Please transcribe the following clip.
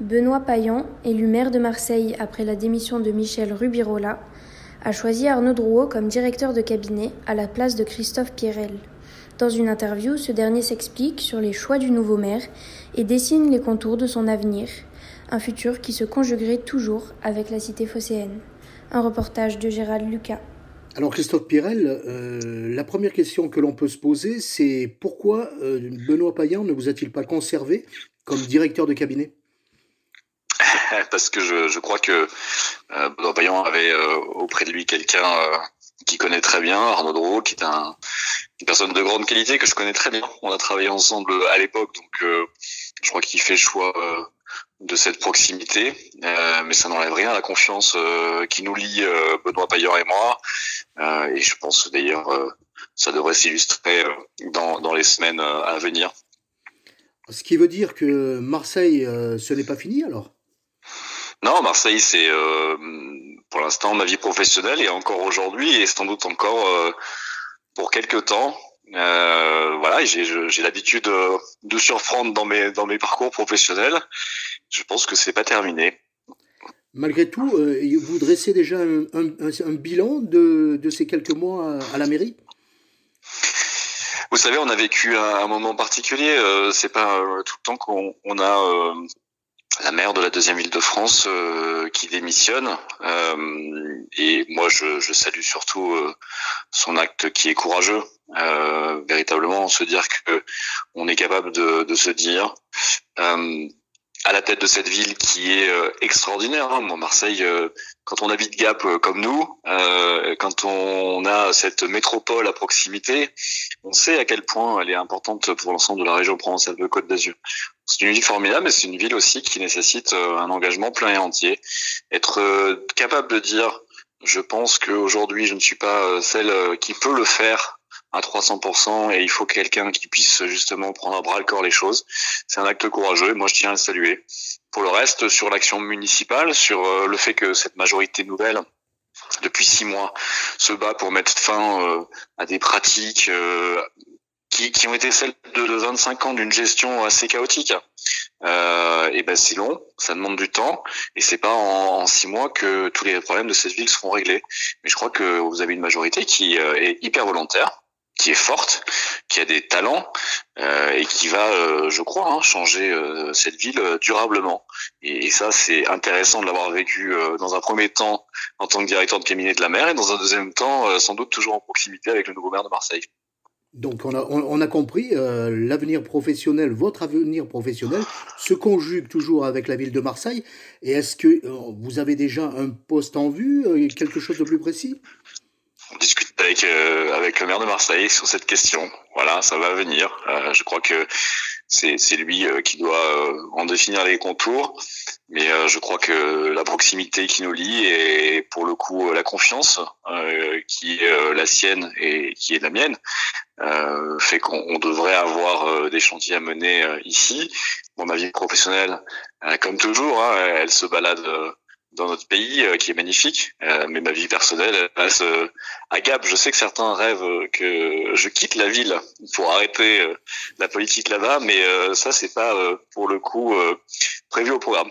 Benoît Payan, élu maire de Marseille après la démission de Michel Rubirola, a choisi Arnaud Drouot comme directeur de cabinet à la place de Christophe Pierrel. Dans une interview, ce dernier s'explique sur les choix du nouveau maire et dessine les contours de son avenir, un futur qui se conjuguerait toujours avec la cité phocéenne. Un reportage de Gérald Lucas. Alors Christophe Pirel, euh, la première question que l'on peut se poser, c'est pourquoi euh, Benoît Payan ne vous a-t-il pas conservé comme directeur de cabinet? Parce que je, je, crois que euh, Benoît Payan avait euh, auprès de lui quelqu'un euh, qui connaît très bien, Arnaud Drouot, qui est un, une personne de grande qualité que je connais très bien. On a travaillé ensemble à l'époque, donc je crois qu'il fait choix de cette proximité, euh, mais ça n'enlève rien à la confiance euh, qui nous lie euh, Benoît Pailleur et moi. et je pense d'ailleurs ça devrait s'illustrer dans, dans les semaines à venir. Ce qui veut dire que Marseille, ce n'est pas fini alors? Non, Marseille, c'est pour l'instant ma vie professionnelle et encore aujourd'hui et sans doute encore pour quelques temps. Euh, voilà, j'ai l'habitude de, de surprendre dans mes dans mes parcours professionnels. Je pense que c'est pas terminé. Malgré tout, euh, vous dressez déjà un, un, un, bilan de, de ces quelques mois à, la mairie? Vous savez, on a vécu un, un moment particulier. Euh, c'est pas euh, tout le temps qu'on on a euh, la maire de la deuxième ville de France euh, qui démissionne. Euh, et moi, je, je, salue surtout euh, son acte qui est courageux. véritablement, se dire que on est capable de, de se dire à la tête de cette ville qui est extraordinaire. Hein. Moi, Marseille, quand on habite Gap comme nous, quand on a cette métropole à proximité, on sait à quel point elle est importante pour l'ensemble de la région provençale de Côte d'Azur. C'est une ville formidable, mais c'est une ville aussi qui nécessite euh, un engagement plein et entier. Être euh, capable de dire, je pense qu'aujourd'hui, je ne suis pas euh, celle qui peut le faire à 300% et il faut quelqu'un qui puisse justement prendre à bras le corps les choses. C'est un acte courageux et moi je tiens à le saluer. Pour le reste, sur l'action municipale, sur le fait que cette majorité nouvelle depuis six mois se bat pour mettre fin à des pratiques qui, qui ont été celles de, de 25 ans d'une gestion assez chaotique. Euh, et ben c'est long, ça demande du temps, et c'est pas en, six mois que tous les problèmes de cette ville seront réglés. Mais je crois que vous avez une majorité qui euh, est hyper volontaire, qui est forte, qui a des talents euh, et qui va, euh, je crois, hein, changer euh, cette ville durablement. Et, et ça, c'est intéressant de l'avoir vécu dans un premier temps en tant que directeur de cabinet de la mer et dans un deuxième temps, sans doute toujours en proximité avec le nouveau maire de Marseille. Donc on a, on, a compris, euh, l'avenir professionnel, votre avenir professionnel, se conjugue toujours avec la ville de Marseille. Et est-ce que euh, vous avez déjà un poste en vue, euh, quelque chose de plus précis? On discute avec, avec le maire de Marseille sur cette question. Voilà, ça va venir. je crois que c'est lui qui doit en définir les contours. Mais euh, je crois que la proximité qui nous lie et pour le coup la confiance euh, qui est euh, la sienne et qui est la mienne euh, fait qu'on devrait avoir des chantiers à mener ici. Bon, ma vie professionnelle, comme toujours, hein, elle se balade dans notre pays qui est magnifique, mais ma vie personnelle elle passe à Gap. Je sais que certains rêvent que je quitte la ville pour arrêter la politique là-bas, mais ça c'est pas pour le coup prévu au programme.